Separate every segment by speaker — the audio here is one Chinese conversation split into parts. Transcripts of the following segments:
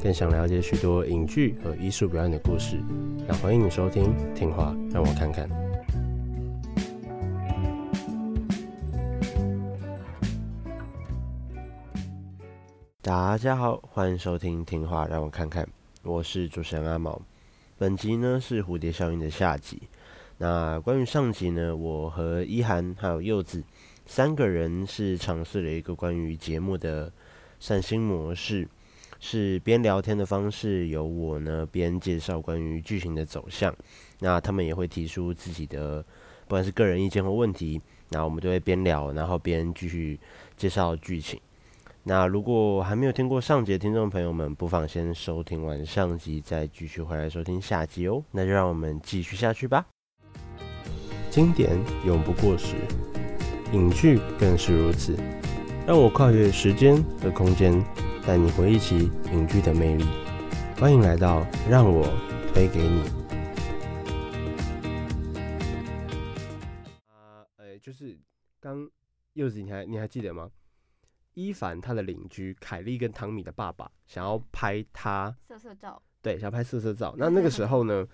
Speaker 1: 更想了解许多影剧和艺术表演的故事，那欢迎你收听《听话让我看看》。大家好，欢迎收听《听话让我看看》，我是主持人阿毛。本集呢是蝴蝶效应的下集。那关于上集呢，我和一涵还有柚子。三个人是尝试了一个关于节目的散心模式，是边聊天的方式，由我呢边介绍关于剧情的走向，那他们也会提出自己的不管是个人意见或问题，那我们就会边聊，然后边继续介绍剧情。那如果还没有听过上集的听众朋友们，不妨先收听完上集，再继续回来收听下集哦。那就让我们继续下去吧。经典永不过时。影剧更是如此，让我跨越时间和空间，带你回忆起影剧的魅力。欢迎来到让我推给你。啊，呃，就是刚柚子，你还你还记得吗？伊凡他的邻居凯莉跟汤米的爸爸想要拍他
Speaker 2: 色色照，
Speaker 1: 对，想要拍色色照。那那个时候呢，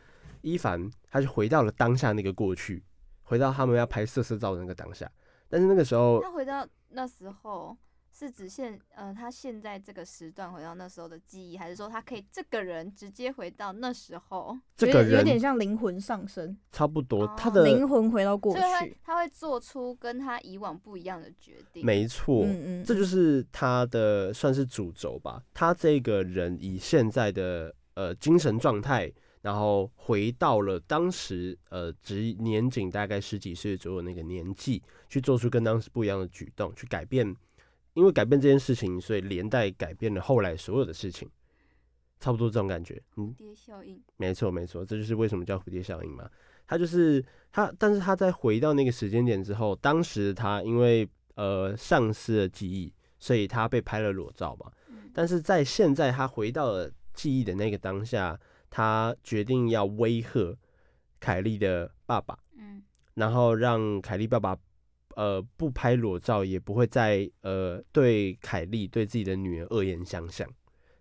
Speaker 1: 伊凡他就回到了当下那个过去，回到他们要拍色色照的那个当下。但是那个时候，
Speaker 2: 他回到那时候是指现呃，他现在这个时段回到那时候的记忆，还是说他可以这个人直接回到那时候？
Speaker 3: 这个人有点像灵魂上升，
Speaker 1: 差不多，他的
Speaker 3: 灵魂回到过去，
Speaker 2: 他会，他会做出跟他以往不一样的决定。
Speaker 1: 没错，
Speaker 3: 嗯嗯，
Speaker 1: 这就是他的算是主轴吧。他这个人以现在的呃精神状态。然后回到了当时，呃，只年仅大概十几岁左右那个年纪，去做出跟当时不一样的举动，去改变，因为改变这件事情，所以连带改变了后来所有的事情，差不多这种感觉。嗯，
Speaker 2: 蝴蝶效应，
Speaker 1: 没错没错，这就是为什么叫蝴蝶效应嘛。他就是他，但是他在回到那个时间点之后，当时他因为呃丧失了记忆，所以他被拍了裸照嘛。但是在现在他回到了记忆的那个当下。他决定要威吓凯莉的爸爸，嗯，然后让凯莉爸爸，呃，不拍裸照，也不会再呃对凯莉对自己的女儿恶言相向。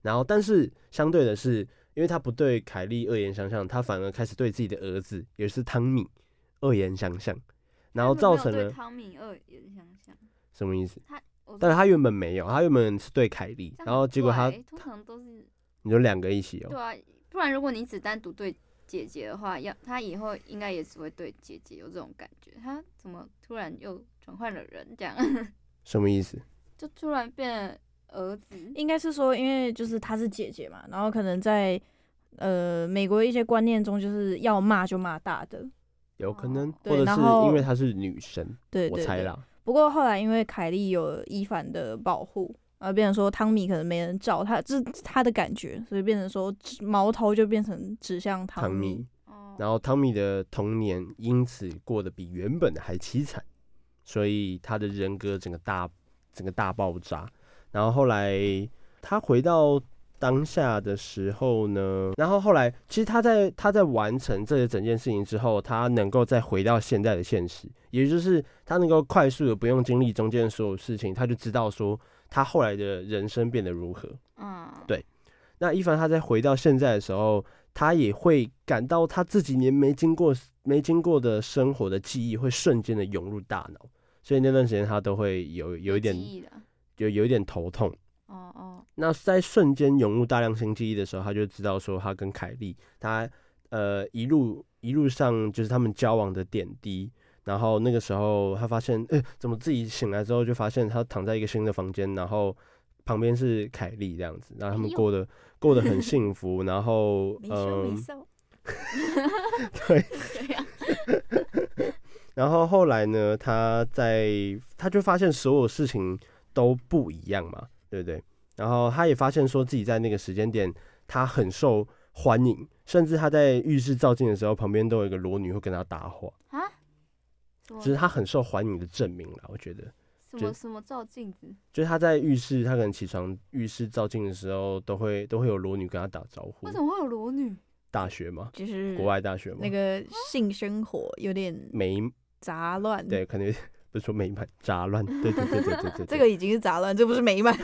Speaker 1: 然后，但是相对的是，因为他不对凯莉恶言相向，他反而开始对自己的儿子，也是汤米恶言相向，然后造成了
Speaker 2: 汤米恶言相向
Speaker 1: 什么意思？他，但是他原本没有，他原本是对凯莉，然后结果他
Speaker 2: 通常都是
Speaker 1: 你说两个一起哦，
Speaker 2: 对啊。不然，如果你只单独对姐姐的话，要他以后应该也只会对姐姐有这种感觉。他怎么突然又转换了人？这样
Speaker 1: 什么意思？
Speaker 2: 就突然变了儿子？
Speaker 3: 应该是说，因为就是她是姐姐嘛，然后可能在呃美国一些观念中，就是要骂就骂大的，
Speaker 1: 有可能，
Speaker 3: 哦、
Speaker 1: 或者是因为她是女生，
Speaker 3: 对，
Speaker 1: 我猜啦。
Speaker 3: 不过后来因为凯莉有伊凡的保护。然后变成说汤米可能没人照他，这是他的感觉，所以变成说矛头就变成指向汤米。
Speaker 1: 然后汤米的童年因此过得比原本的还凄惨，所以他的人格整个大整个大爆炸。然后后来他回到当下的时候呢，然后后来其实他在他在完成这整件事情之后，他能够再回到现在的现实，也就是他能够快速的不用经历中间的所有事情，他就知道说。他后来的人生变得如何？嗯，对。那一凡他在回到现在的时候，他也会感到他自己年没经过、没经过的生活的记忆会瞬间的涌入大脑，所以那段时间他都会有有一点，有有一点头痛。哦哦。那在瞬间涌入大量新记忆的时候，他就知道说他跟凯莉，他呃一路一路上就是他们交往的点滴。然后那个时候，他发现，哎，怎么自己醒来之后就发现他躺在一个新的房间，然后旁边是凯莉这样子，然后他们过得过得很幸福，然后嗯，对，然后后来呢，他在他就发现所有事情都不一样嘛，对不对？然后他也发现说自己在那个时间点，他很受欢迎，甚至他在浴室照镜的时候，旁边都有一个裸女会跟他搭话，
Speaker 2: 啊？
Speaker 1: 就是他很受欢迎的证明了。我觉得，
Speaker 2: 什么什么照镜子？
Speaker 1: 就是他在浴室，他可能起床浴室照镜的时候，都会都会有裸女跟他打招呼。
Speaker 2: 为什么会有裸女？
Speaker 1: 大学嘛，
Speaker 3: 就是
Speaker 1: 国外大学嘛，
Speaker 3: 那个性生活有点
Speaker 1: 美
Speaker 3: 杂乱。
Speaker 1: 对，可能不是说美满杂乱，对对对对对对，对，
Speaker 3: 这个已经是杂乱，这不是美满。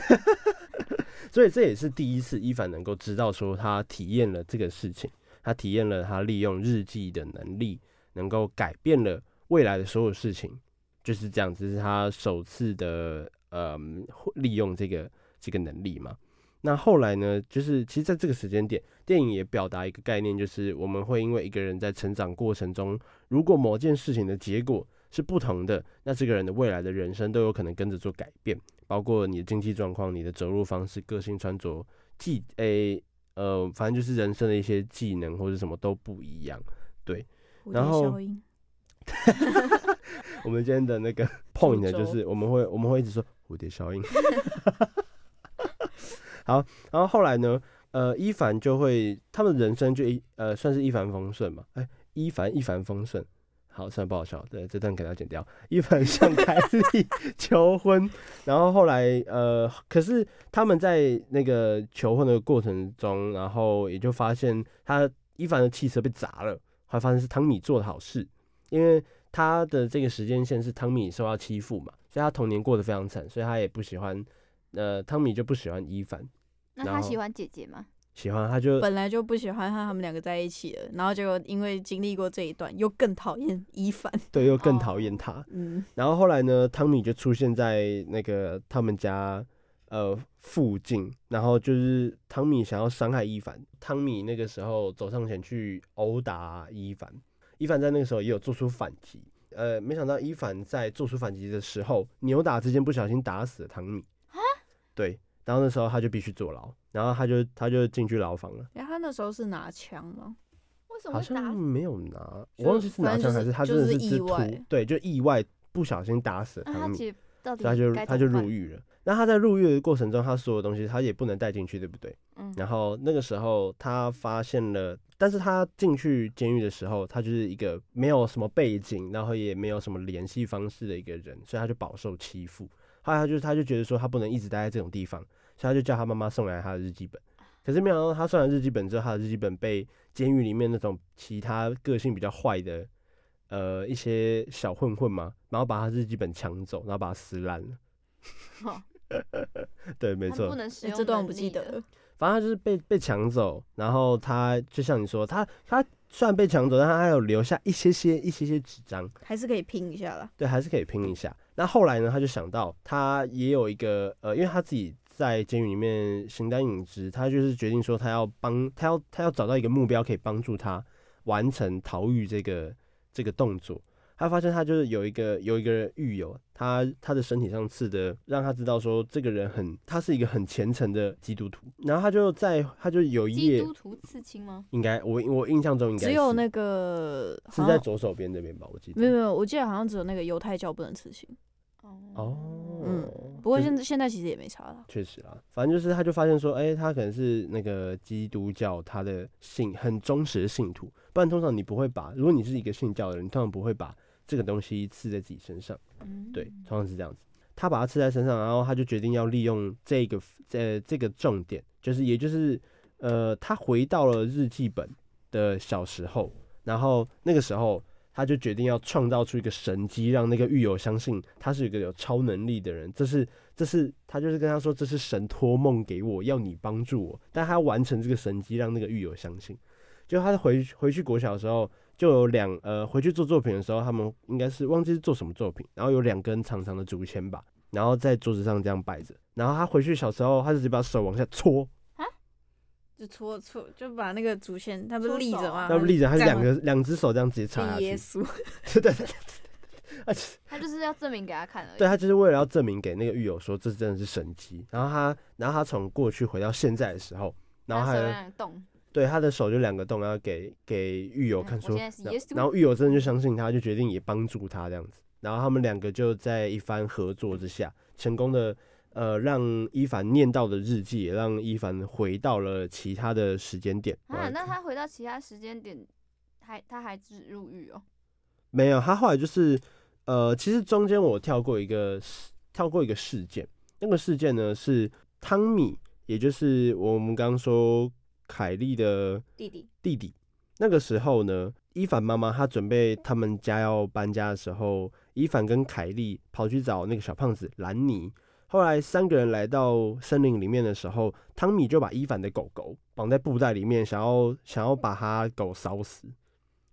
Speaker 1: 所以这也是第一次伊凡能够知道说他体验了这个事情，他体验了他利用日记的能力，能够改变了未来的所有事情，就是这样子，是他首次的呃利用这个这个能力嘛。那后来呢，就是其实在这个时间点，电影也表达一个概念，就是我们会因为一个人在成长过程中，如果某件事情的结果是不同的，那这个人的未来的人生都有可能跟着做改变。包括你的经济状况、你的走路方式、个性、穿着、技诶、欸、呃，反正就是人生的一些技能或者什么都不一样，对。然后，我们今天的那个 point，就是我们会我们会一直说蝴蝶效应。好，然后后来呢，呃，伊凡就会他们人生就一呃算是一帆风顺嘛，哎、欸，伊凡一帆风顺。好，算不好笑。对，这段给他剪掉。伊凡向凯莉求婚，然后后来，呃，可是他们在那个求婚的过程中，然后也就发现他伊凡的汽车被砸了，还发现是汤米做的好事，因为他的这个时间线是汤米受到欺负嘛，所以他童年过得非常惨，所以他也不喜欢，呃，汤米就不喜欢伊凡。
Speaker 2: 那他喜欢姐姐吗？
Speaker 1: 喜欢，他就
Speaker 3: 本来就不喜欢他他们两个在一起了，然后结果因为经历过这一段，又更讨厌伊凡，
Speaker 1: 对，又更讨厌他。
Speaker 3: 嗯，
Speaker 1: 然后后来呢，汤米就出现在那个他们家呃附近，然后就是汤米想要伤害伊凡，汤米那个时候走上前去殴打伊凡，伊凡在那个时候也有做出反击，呃，没想到伊凡在做出反击的时候，扭打之间不小心打死了汤米，对。然后那时候他就必须坐牢，然后他就他就进去牢房了。
Speaker 3: 哎，他那时候是拿枪吗？
Speaker 2: 为什么
Speaker 1: 好像没有拿，我忘记是拿枪还是他真的是
Speaker 3: 意外，
Speaker 1: 对，就意外不小心打死了汤米，
Speaker 2: 他
Speaker 1: 他就他就入狱了。那他在入狱的过程中，他所有东西他也不能带进去，对不对？
Speaker 2: 嗯。
Speaker 1: 然后那个时候他发现了，但是他进去监狱的时候，他就是一个没有什么背景，然后也没有什么联系方式的一个人，所以他就饱受欺负。后来他就他就觉得说他不能一直待在这种地方。所以他就叫他妈妈送来他的日记本，可是没想到他送来日记本之后，他的日记本被监狱里面那种其他个性比较坏的呃一些小混混嘛，然后把他日记本抢走，然后把它撕烂了。
Speaker 2: 哦、
Speaker 1: 对，没错。
Speaker 2: 不能使用
Speaker 3: 这段我不记得了。
Speaker 1: 反正他就是被被抢走，然后他就像你说，他他虽然被抢走，但他还有留下一些些一些些纸张，
Speaker 3: 还是可以拼一下啦。
Speaker 1: 对，还是可以拼一下。那后来呢，他就想到他也有一个呃，因为他自己。在监狱里面形单影只，他就是决定说，他要帮他要他要找到一个目标，可以帮助他完成逃狱这个这个动作。他发现他就是有一个有一个狱友，他他的身体上刺的，让他知道说这个人很他是一个很虔诚的基督徒。然后他就在他就有一页
Speaker 2: 基督徒刺青吗？
Speaker 1: 应该我我印象中应该
Speaker 3: 只有那个
Speaker 1: 是在左手边这边吧，我记得
Speaker 3: 没有没有，我记得好像只有那个犹太教不能刺青。
Speaker 1: 哦，
Speaker 3: 嗯，不过现在现在其实也没差了。
Speaker 1: 确实啊，反正就是他就发现说，哎、欸，他可能是那个基督教他的信很忠实的信徒，不然通常你不会把，如果你是一个信教的人，你通常不会把这个东西刺在自己身上。对，通常是这样子。他把它刺在身上，然后他就决定要利用这个呃这个重点，就是也就是呃他回到了日记本的小时候，然后那个时候。他就决定要创造出一个神机，让那个狱友相信他是一个有超能力的人。这是，这是他就是跟他说，这是神托梦给我，要你帮助我。但他要完成这个神机，让那个狱友相信。就他回回去国小的时候，就有两呃回去做作品的时候，他们应该是忘记是做什么作品，然后有两根长长的竹签吧，然后在桌子上这样摆着。然后他回去小时候，他就直接把手往下戳。
Speaker 3: 就搓搓，就把那个竹签，他不是立着吗？
Speaker 1: 他不立着，他是两个两只手这样直接插下去。
Speaker 3: 耶稣，
Speaker 1: 对对对，
Speaker 2: 他就是要证明给他看而已。
Speaker 1: 对，他就是为了要证明给那个狱友说，这真的是神迹。然后他，然后他从过去回到现在的时候，然后还有两个洞，对，他的手就两个洞，然后给给狱友看说，然后狱友真的就相信他，就决定也帮助他这样子。然后他们两个就在一番合作之下，成功的呃，让伊凡念到的日记，也让伊凡回到了其他的时间点。
Speaker 2: 啊，那他回到其他时间点，还他还是入狱哦？
Speaker 1: 没有，他后来就是呃，其实中间我跳过一个跳过一个事件，那个事件呢是汤米，也就是我们刚刚说凯莉的弟弟弟弟。那个时候呢，伊凡妈妈她准备他们家要搬家的时候，伊凡跟凯莉跑去找那个小胖子兰尼。后来三个人来到森林里面的时候，汤米就把伊凡的狗狗绑在布袋里面，想要想要把他狗烧死。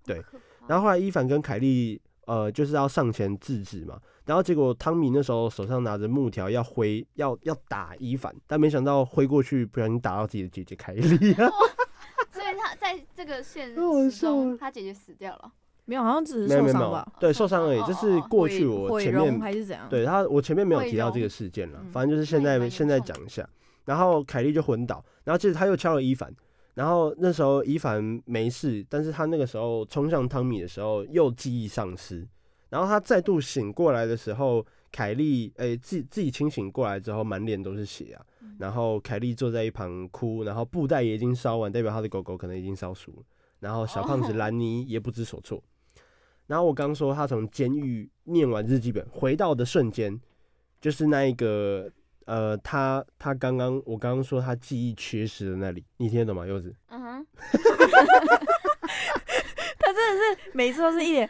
Speaker 1: 对，然后后来伊凡跟凯莉呃就是要上前制止嘛，然后结果汤米那时候手上拿着木条要挥要要打伊凡，但没想到挥过去不小心打到自己的姐姐凯莉啊，
Speaker 2: 所以他在这个现实中他姐姐死掉了。
Speaker 3: 没有，好像只是受伤吧？
Speaker 1: 对，受伤而已。就是过去我前面
Speaker 3: 还是怎样？
Speaker 1: 对他，我前面没有提到这个事件了。反正就是现在现在讲一下。然后凯莉就昏倒，然后接着他又敲了伊凡，然后那时候伊凡没事，但是他那个时候冲向汤米的时候又记忆丧失。然后他再度醒过来的时候，凯莉诶自己自己清醒过来之后，满脸都是血啊。然后凯莉坐在一旁哭，然后布袋也已经烧完，代表他的狗狗可能已经烧熟了。然后小胖子兰尼也不知所措。然后我刚说他从监狱念完日记本回到的瞬间，就是那一个呃，他他刚刚我刚刚说他记忆缺失的那里，你听得懂吗？柚子？嗯哼，
Speaker 3: 他真的是每次都是一脸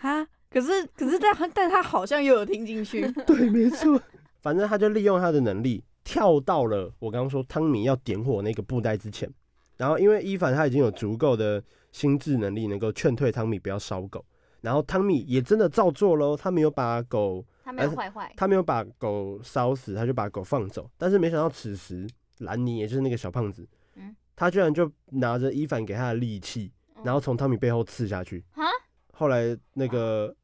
Speaker 3: 啊，可是可是但但他好像又有听进去，
Speaker 1: 对，没错，反正他就利用他的能力跳到了我刚刚说汤米要点火那个布袋之前，然后因为伊凡他已经有足够的心智能力，能够劝退汤米不要烧狗。然后汤米也真的照做喽，他没有把狗，
Speaker 2: 他没有坏坏，
Speaker 1: 他没有把狗烧死，他就把狗放走。但是没想到此时兰尼，也就是那个小胖子，嗯，他居然就拿着伊凡给他的利器，然后从汤米背后刺下去。哈，后来那个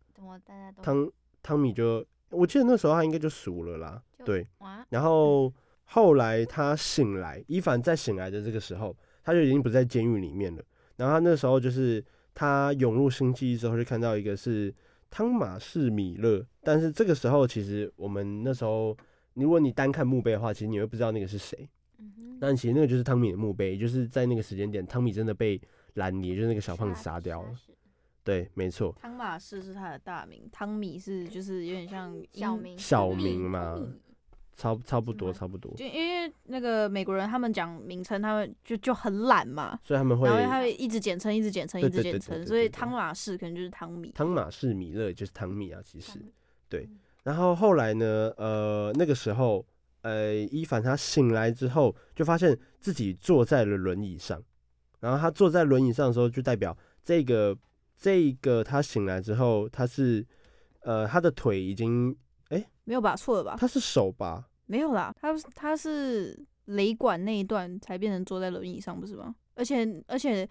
Speaker 1: 汤汤米就，我记得那时候他应该就熟了啦，对。然后后来他醒来，伊凡在醒来的这个时候，他就已经不在监狱里面了。然后他那时候就是。他涌入新记忆之后，就看到一个是汤马士米勒，但是这个时候其实我们那时候，如果你单看墓碑的话，其实你会不知道那个是谁。嗯哼。但其实那个就是汤米的墓碑，就是在那个时间点，汤米真的被兰尼，就是那个小胖子杀掉了。对，没错。
Speaker 3: 汤马士是他的大名，汤米是就是有点像
Speaker 2: 小名，
Speaker 1: 小名嘛。差差不多，差不多。
Speaker 3: 就因为那个美国人，他们讲名称，他们就就很懒嘛，
Speaker 1: 所以他们会，
Speaker 3: 然后他会一直简称，一直简称，一直简称。所以汤马士可能就是汤米，
Speaker 1: 汤马士米勒就是汤米啊，其实对。然后后来呢，呃，那个时候，呃，伊凡他醒来之后，就发现自己坐在了轮椅上。然后他坐在轮椅上的时候，就代表这个这个他醒来之后，他是呃他的腿已经哎、欸、
Speaker 3: 没有吧？错了吧？
Speaker 1: 他是手吧？
Speaker 3: 没有啦，他他是雷管那一段才变成坐在轮椅上，不是吗？而且而且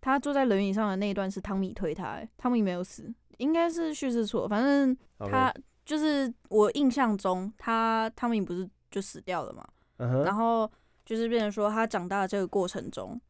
Speaker 3: 他坐在轮椅上的那一段是汤米推他，哎，汤米没有死，应该是叙事错，反正他就是我印象中他汤米不是就死掉了嘛，uh huh. 然后就是变成说他长大的这个过程中，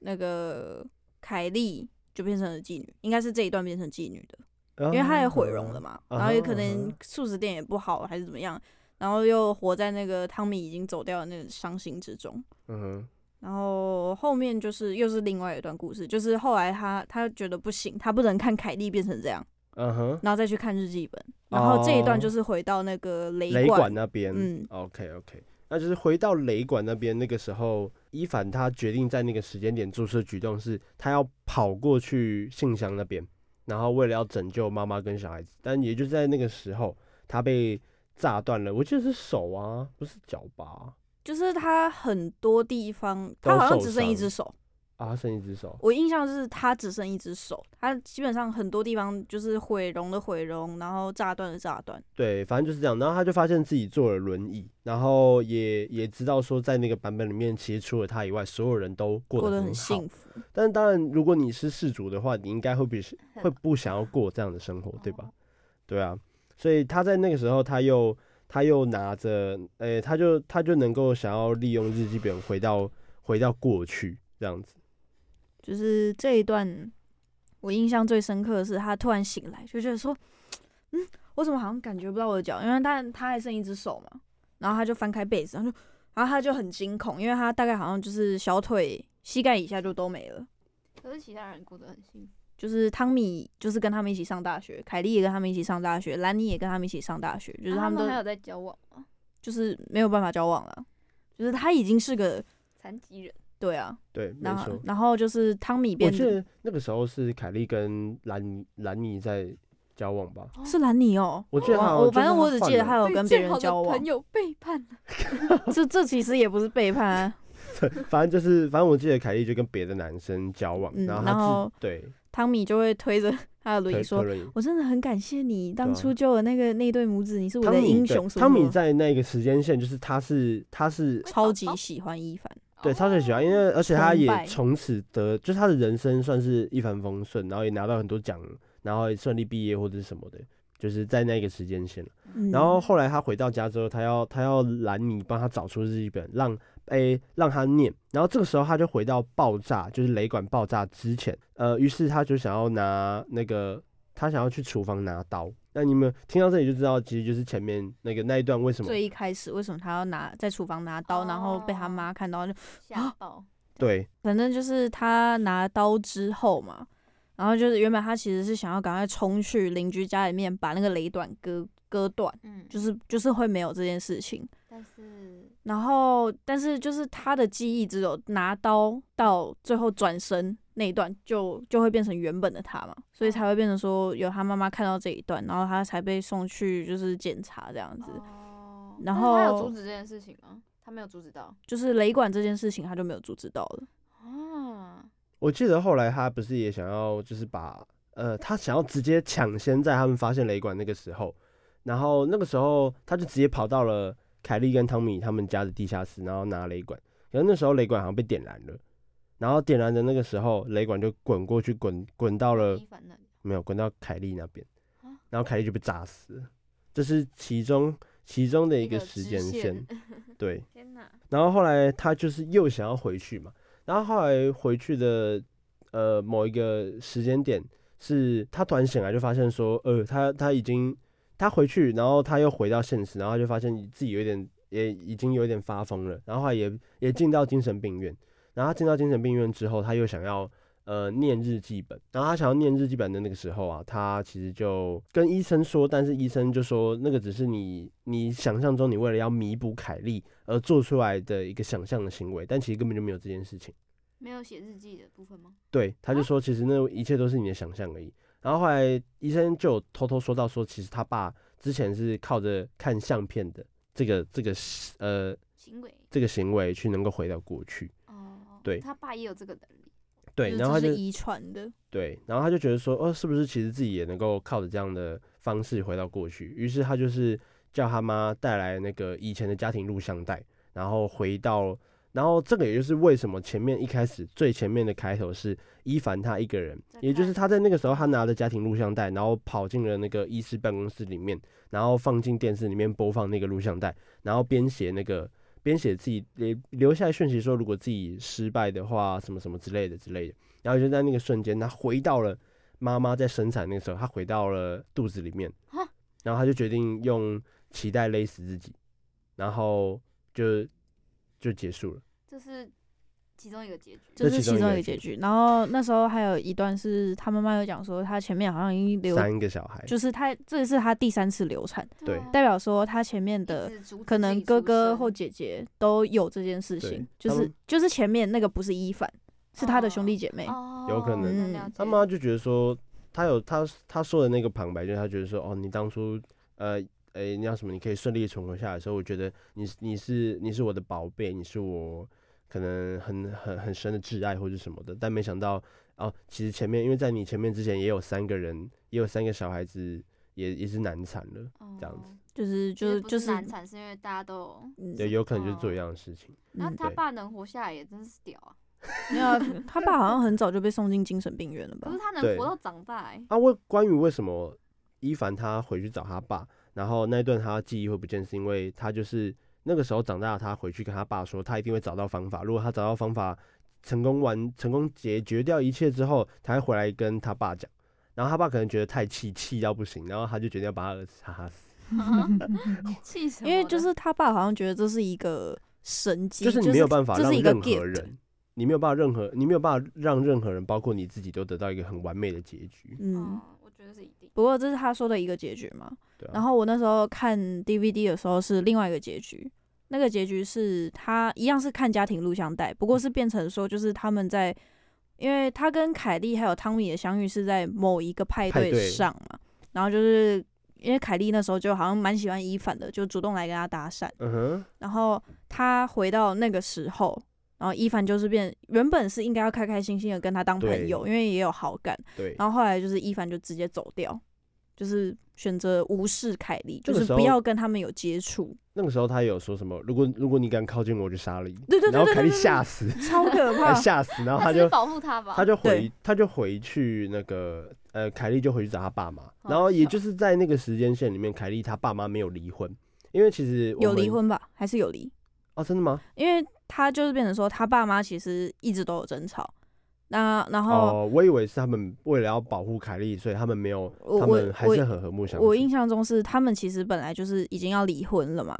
Speaker 3: 那个凯莉就变成了妓女，应该是这一段变成妓女的，因为他也毁容了嘛，uh. 然后也可能素食店也不好还是怎么样。然后又活在那个汤米已经走掉的那个伤心之中。嗯哼。然后后面就是又是另外一段故事，就是后来他他觉得不行，他不能看凯莉变成这样。嗯哼。然后再去看日记本，然后这一段就是回到那个雷管，雷管
Speaker 1: 那边。嗯。OK OK，那就是回到雷管那边。那个时候，伊凡他决定在那个时间点做出的举动是，他要跑过去信箱那边，然后为了要拯救妈妈跟小孩子。但也就在那个时候，他被。炸断了，我记得是手啊，不是脚吧？
Speaker 3: 就是他很多地方，他好像只剩一只手
Speaker 1: 啊，剩一只手。
Speaker 3: 我印象是他只剩一只手，他基本上很多地方就是毁容的毁容，然后炸断的炸断。
Speaker 1: 对，反正就是这样。然后他就发现自己坐了轮椅，然后也也知道说，在那个版本里面，其实除了他以外，所有人都过得很，
Speaker 3: 幸福。
Speaker 1: 但是当然，如果你是事主的话，你应该会不 会不想要过这样的生活，对吧？对啊。所以他在那个时候，他又他又拿着，诶、欸，他就他就能够想要利用日记本回到回到过去这样子。
Speaker 3: 就是这一段，我印象最深刻的是，他突然醒来，就觉得说，嗯，我怎么好像感觉不到我的脚？因为他他还剩一只手嘛。然后他就翻开被子，然后就，然后他就很惊恐，因为他大概好像就是小腿、膝盖以下就都没了。
Speaker 2: 可是其他人过得很幸福。
Speaker 3: 就是汤米，就是跟他们一起上大学，凯莉也跟他们一起上大学，兰妮也跟他们一起上大学，就是他们都、
Speaker 2: 啊、他们还有在交往吗？
Speaker 3: 就是没有办法交往了，就是他已经是个
Speaker 2: 残疾人。
Speaker 3: 对啊，
Speaker 1: 对，
Speaker 3: 然后
Speaker 1: 没错。
Speaker 3: 然后就是汤米变，
Speaker 1: 我记得那个时候是凯莉跟兰兰妮在交往吧？
Speaker 3: 是兰妮哦，
Speaker 1: 我记得他
Speaker 3: 我反正我只记得他有跟别人交往。
Speaker 2: 朋友背叛了，
Speaker 3: 这这其实也不是背叛啊。
Speaker 1: 反正就是，反正我记得凯莉就跟别的男生交往，
Speaker 3: 嗯、
Speaker 1: 然后，
Speaker 3: 然后
Speaker 1: 对
Speaker 3: 汤米就会推着 他的轮椅说：“我真的很感谢你当初救了那个那对母子，你是我的英雄。”
Speaker 1: 汤米在那个时间线，就是他是他是
Speaker 3: 超级喜欢伊凡，
Speaker 1: 对，超级喜欢，因为而且他也从此得，就是他的人生算是一帆风顺，然后也拿到很多奖，然后也顺利毕业或者是什么的，就是在那个时间线。
Speaker 3: 嗯、
Speaker 1: 然后后来他回到家之后，他要他要兰尼帮他找出日记本，让。诶、欸，让他念，然后这个时候他就回到爆炸，就是雷管爆炸之前，呃，于是他就想要拿那个，他想要去厨房拿刀。那你们听到这里就知道，其实就是前面那个那一段为什么？
Speaker 3: 最一开始为什么他要拿在厨房拿刀，然后被他妈看到就
Speaker 2: 吓到。
Speaker 1: 对，
Speaker 3: 反正就是他拿刀之后嘛，然后就是原本他其实是想要赶快冲去邻居家里面把那个雷管割割断，嗯，就是就是会没有这件事情，
Speaker 2: 但是。
Speaker 3: 然后，但是就是他的记忆只有拿刀到最后转身那一段就，就就会变成原本的他嘛，所以才会变成说有他妈妈看到这一段，然后他才被送去就是检查这样子。
Speaker 2: 哦。
Speaker 3: 然后
Speaker 2: 他有阻止这件事情吗？他没有阻止到，
Speaker 3: 就是雷管这件事情他就没有阻止到了。
Speaker 2: 啊。
Speaker 1: 我记得后来他不是也想要就是把呃他想要直接抢先在他们发现雷管那个时候，然后那个时候他就直接跑到了。凯莉跟汤米他们家的地下室，然后拿雷管，然后那时候雷管好像被点燃了，然后点燃的那个时候，雷管就滚过去，滚滚到了没有滚到凯莉那边，然后凯莉就被炸死了，这是其中其中的一个时间线，对，然后后来他就是又想要回去嘛，然后后来回去的呃某一个时间点，是他突然醒来就发现说，呃，他他已经。他回去，然后他又回到现实，然后就发现自己有点，也已经有点发疯了，然后他也也进到精神病院，然后他进到精神病院之后，他又想要呃念日记本，然后他想要念日记本的那个时候啊，他其实就跟医生说，但是医生就说那个只是你你想象中你为了要弥补凯莉而做出来的一个想象的行为，但其实根本就没有这件事情，
Speaker 2: 没有写日记的部分吗？
Speaker 1: 对，他就说其实那一切都是你的想象而已。然后后来医生就偷偷说到说，其实他爸之前是靠着看相片的这个这个呃
Speaker 2: 行为，
Speaker 1: 这个行为去能够回到过去。
Speaker 2: 哦，
Speaker 1: 对，
Speaker 2: 他爸也有这个能力。
Speaker 1: 对，然后他就
Speaker 3: 遗传的。
Speaker 1: 对，然后他就觉得说，哦，是不是其实自己也能够靠着这样的方式回到过去？于是他就是叫他妈带来那个以前的家庭录像带，然后回到。然后这个也就是为什么前面一开始最前面的开头是伊凡他一个人，也就是他在那个时候他拿着家庭录像带，然后跑进了那个医师办公室里面，然后放进电视里面播放那个录像带，然后编写那个编写自己留留下来讯息说如果自己失败的话什么什么之类的之类的，然后就在那个瞬间他回到了妈妈在生产那个时候，他回到了肚子里面，然后他就决定用脐带勒死自己，然后就。就结束了，
Speaker 2: 这是其中一个结局，
Speaker 3: 这是其中一个结局。然后那时候还有一段是他妈妈有讲说，他前面好像已经流
Speaker 1: 三个小孩，
Speaker 3: 就是他这是他第三次流产，
Speaker 1: 对，
Speaker 3: 代表说他前面的可能哥哥或姐姐都有这件事情，就是就是前面那个不是伊凡，是他的兄弟姐妹，
Speaker 1: 有可能。他妈就觉得说，他有他他说的那个旁白，就是他觉得说，哦，你当初呃。哎、欸，你要什么？你可以顺利存活下来的时候，我觉得你你是你是我的宝贝，你是我可能很很很深的挚爱或者什么的。但没想到哦，其实前面因为在你前面之前也有三个人，也有三个小孩子也也是难产了，这样子。
Speaker 3: 就是就是就是
Speaker 2: 难产，是因为大家都有
Speaker 1: 对，有可能就是做一样的事情。
Speaker 2: 那他爸能活下来也真是屌啊！
Speaker 3: 没有，他爸好像很早就被送进精神病院了吧？
Speaker 2: 可是他能活到长大哎。
Speaker 1: 啊，为关于为什么伊凡他回去找他爸？然后那一段他记忆会不见，是因为他就是那个时候长大，他回去跟他爸说，他一定会找到方法。如果他找到方法，成功完成功解决掉一切之后，他会回来跟他爸讲。然后他爸可能觉得太气，气到不行，然后他就决定要把他儿子杀死。
Speaker 2: 气什么？
Speaker 3: 因为就是他爸好像觉得这是一个神迹，
Speaker 1: 就是你没有办法
Speaker 3: 让
Speaker 1: 任何人，你没有办法任何，你没有办法让任何人，包括你自己，都得到一个很完美的结局。
Speaker 3: 嗯，
Speaker 2: 觉得是一定。
Speaker 3: 不过这是他说的一个结局嘛。
Speaker 1: 对啊。
Speaker 3: 然后我那时候看 DVD 的时候是另外一个结局，那个结局是他一样是看家庭录像带，不过是变成说就是他们在，因为他跟凯莉还有汤米的相遇是在某一个派对上嘛，然后就是。因为凯莉那时候就好像蛮喜欢伊凡的，就主动来跟他搭讪。
Speaker 1: 嗯哼。
Speaker 3: 然后他回到那个时候，然后伊凡就是变，原本是应该要开开心心的跟他当朋友，因为也有好感。
Speaker 1: 对。
Speaker 3: 然后后来就是伊凡就直接走掉，就是选择无视凯莉，就是不要跟他们有接触。
Speaker 1: 那个时候他有说什么？如果如果你敢靠近我，我就杀了你。
Speaker 3: 对对对对。
Speaker 1: 然后凯莉吓死，
Speaker 3: 超可 怕，
Speaker 1: 吓死。然后他就
Speaker 2: 保护他吧，
Speaker 1: 他就回他就回去那个。呃，凯莉就回去找他爸妈，然后也就是在那个时间线里面，凯莉他爸妈没有离婚，因为其实
Speaker 3: 有离婚吧，还是有离？
Speaker 1: 哦，真的吗？
Speaker 3: 因为他就是变成说，他爸妈其实一直都有争吵，那然后
Speaker 1: 哦，我以为是他们为了要保护凯莉，所以他们没有，他们还是很和睦相处。
Speaker 3: 我印象中是他们其实本来就是已经要离婚了嘛，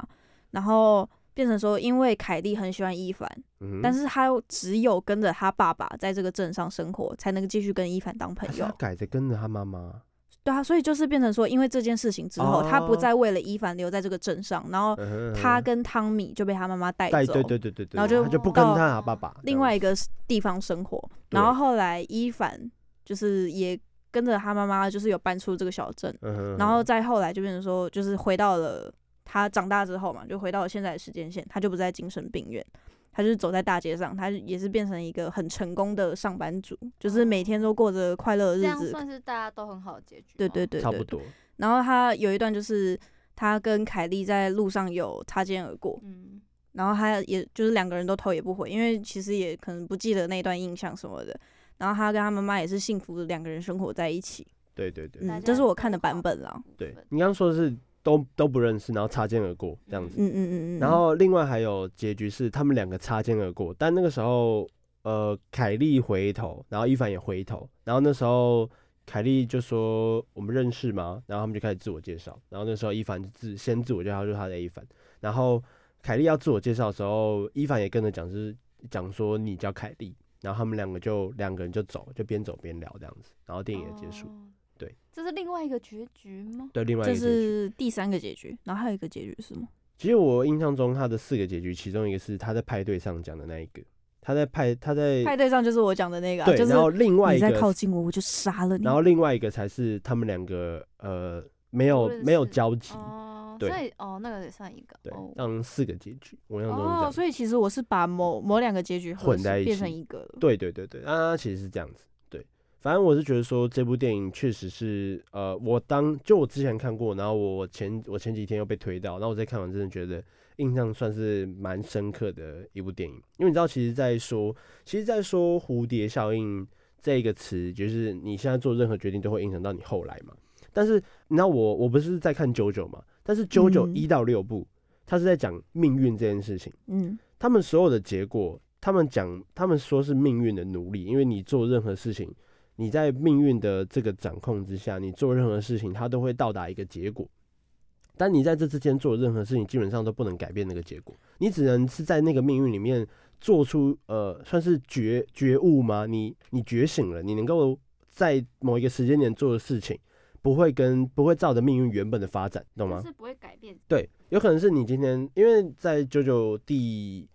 Speaker 3: 然后。变成说，因为凯莉很喜欢伊凡，嗯、但是他只有跟着他爸爸在这个镇上生活，才能继续跟伊凡当朋友。
Speaker 1: 他改着跟着他妈妈。
Speaker 3: 对啊，所以就是变成说，因为这件事情之后，哦、他不再为了伊凡留在这个镇上，然后他跟汤米就被他妈妈带走。
Speaker 1: 对对对对对。
Speaker 3: 然后就
Speaker 1: 不跟他爸爸
Speaker 3: 另外一个地方生活。然后后来伊凡就是也跟着他妈妈，就是有搬出这个小镇。
Speaker 1: 嗯、
Speaker 3: 然后再后来就变成说，就是回到了。他长大之后嘛，就回到了现在的时间线，他就不在精神病院，他就是走在大街上，他也是变成一个很成功的上班族，就是每天都过着快乐的日子。
Speaker 2: 这样算是大家都很好的结局。
Speaker 3: 对对对，对，
Speaker 1: 差不多。
Speaker 3: 然后他有一段就是他跟凯莉在路上有擦肩而过，
Speaker 2: 嗯，
Speaker 3: 然后他也就是两个人都头也不回，因为其实也可能不记得那段印象什么的。然后他跟他妈妈也是幸福的两个人生活在一起。
Speaker 1: 对对对，
Speaker 3: 嗯，这是我看的版本啦。
Speaker 1: 对，你刚刚说的是。都都不认识，然后擦肩而过这样子。
Speaker 3: 嗯嗯嗯嗯。
Speaker 1: 然后另外还有结局是他们两个擦肩而过，但那个时候，呃，凯莉回头，然后伊凡也回头，然后那时候凯莉就说：“我们认识吗？”然后他们就开始自我介绍。然后那时候伊凡就自先自我介绍，就是他的伊凡。然后凯莉要自我介绍的时候，伊凡也跟着讲，就是讲说你叫凯莉。然后他们两个就两个人就走，就边走边聊这样子。然后电影也结束。哦对，
Speaker 2: 这是另外一个结局吗？
Speaker 1: 对，另外一个结局。
Speaker 3: 这是第三个结局，然后还有一个结局是什么？
Speaker 1: 其实我印象中他的四个结局，其中一个是他在派对上讲的那一个，他在派他在派
Speaker 3: 对上就是我讲的那个、啊，
Speaker 1: 对，
Speaker 3: 就是
Speaker 1: 然后另外一个
Speaker 3: 你再靠近我，我就杀了你。
Speaker 1: 然后另外一个才是他们两个呃没有没有交集，
Speaker 2: 哦、
Speaker 1: 对，
Speaker 2: 所以哦那个也算一个，
Speaker 1: 对，让四个结局，我印象中
Speaker 3: 哦，所以其实我是把某某两个结局
Speaker 1: 混在一起
Speaker 3: 变成一个了，
Speaker 1: 对对对对，啊，其实是这样子。反正我是觉得说这部电影确实是，呃，我当就我之前看过，然后我前我前几天又被推到，然后我再看完，真的觉得印象算是蛮深刻的一部电影。因为你知道，其实，在说，其实，在说蝴蝶效应这个词，就是你现在做任何决定都会影响到你后来嘛。但是，你知道我我不是在看 JoJo 嘛？但是 JoJo 一到六部，他是在讲命运这件事情。
Speaker 3: 嗯，
Speaker 1: 他们所有的结果，他们讲，他们说是命运的奴隶，因为你做任何事情。你在命运的这个掌控之下，你做任何事情，它都会到达一个结果。但你在这之间做任何事情，基本上都不能改变那个结果。你只能是在那个命运里面做出呃，算是觉觉悟吗？你你觉醒了，你能够在某一个时间点做的事情，不会跟不会照着命运原本的发展，懂吗？
Speaker 2: 是不会改变。
Speaker 1: 对，有可能是你今天，因为在九九第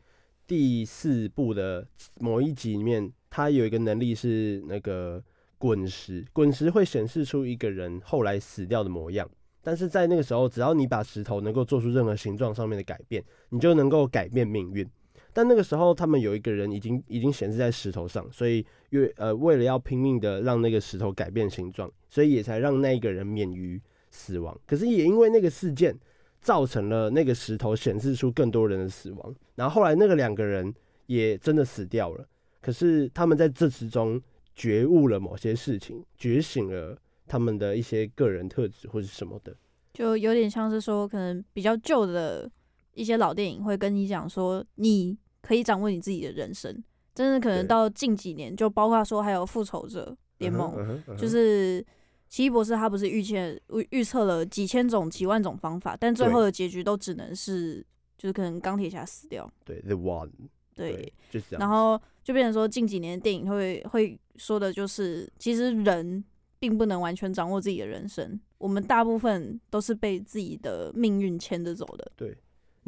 Speaker 1: 第四部的某一集里面，他有一个能力是那个。滚石，滚石会显示出一个人后来死掉的模样，但是在那个时候，只要你把石头能够做出任何形状上面的改变，你就能够改变命运。但那个时候，他们有一个人已经已经显示在石头上，所以为呃为了要拼命的让那个石头改变形状，所以也才让那一个人免于死亡。可是也因为那个事件，造成了那个石头显示出更多人的死亡，然后后来那个两个人也真的死掉了。可是他们在这之中。觉悟了某些事情，觉醒了他们的一些个人特质或者什么的，
Speaker 3: 就有点像是说，可能比较旧的一些老电影会跟你讲说，你可以掌握你自己的人生。真的可能到近几年，就包括说还有复仇者联盟，就是
Speaker 4: 奇异博士他不是预测预预测了几千种几万种方法，但最后的结局都只能是就是可能钢铁侠死掉。
Speaker 1: 对，The One。
Speaker 4: 对，
Speaker 1: 对就是这样。
Speaker 4: 然后就变成说近几年电影会会说的就是，其实人并不能完全掌握自己的人生，我们大部分都是被自己的命运牵着走的。
Speaker 1: 对。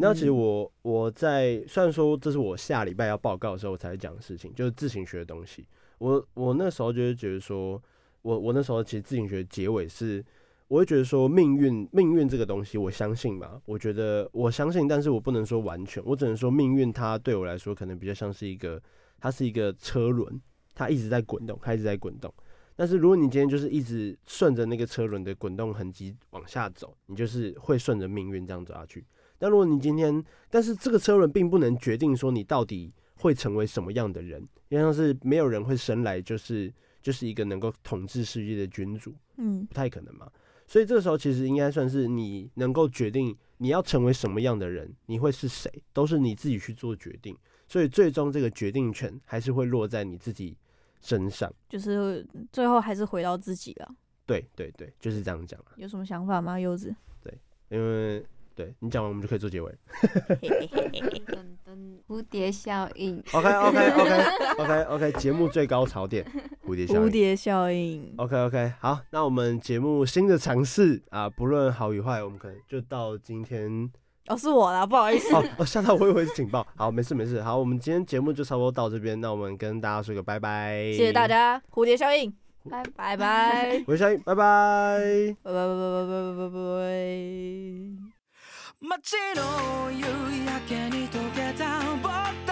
Speaker 1: 那其实我我在虽然说这是我下礼拜要报告的时候我才讲的事情，就是自行学的东西。我我那时候就是觉得说，我我那时候其实自行学结尾是，我会觉得说命运命运这个东西，我相信嘛。我觉得我相信，但是我不能说完全，我只能说命运它对我来说可能比较像是一个，它是一个车轮，它一直在滚动，它一直在滚动。但是如果你今天就是一直顺着那个车轮的滚动痕迹往下走，你就是会顺着命运这样走下去。但如果你今天，但是这个车轮并不能决定说你到底会成为什么样的人，因为像是没有人会生来就是就是一个能够统治世界的君主，嗯，不太可能嘛。所以这个时候其实应该算是你能够决定你要成为什么样的人，你会是谁，都是你自己去做决定。所以最终这个决定权还是会落在你自己身上，
Speaker 4: 就是最后还是回到自己了。
Speaker 1: 对对对，就是这样讲。
Speaker 4: 有什么想法吗，柚子？
Speaker 1: 对，因为。对你讲完，我们就可以做结尾。
Speaker 2: 蝴蝶效应。
Speaker 1: OK OK OK OK OK，节目最高潮点，蝴蝶效应。
Speaker 4: 蝴蝶效应。
Speaker 1: OK OK，好，那我们节目新的尝试啊，不论好与坏，我们可能就到今天。
Speaker 4: 哦，是我啦，不好意思。
Speaker 1: 哦，哦，吓到我以为是警报。好，没事没事。好，我们今天节目就差不多到这边，那我们跟大家说个拜拜。
Speaker 4: 谢谢大家，蝴蝶效应，拜拜拜。
Speaker 1: 蝴蝶效应，拜拜。
Speaker 4: 拜拜拜拜拜拜拜拜。街の夕焼けに溶けた僕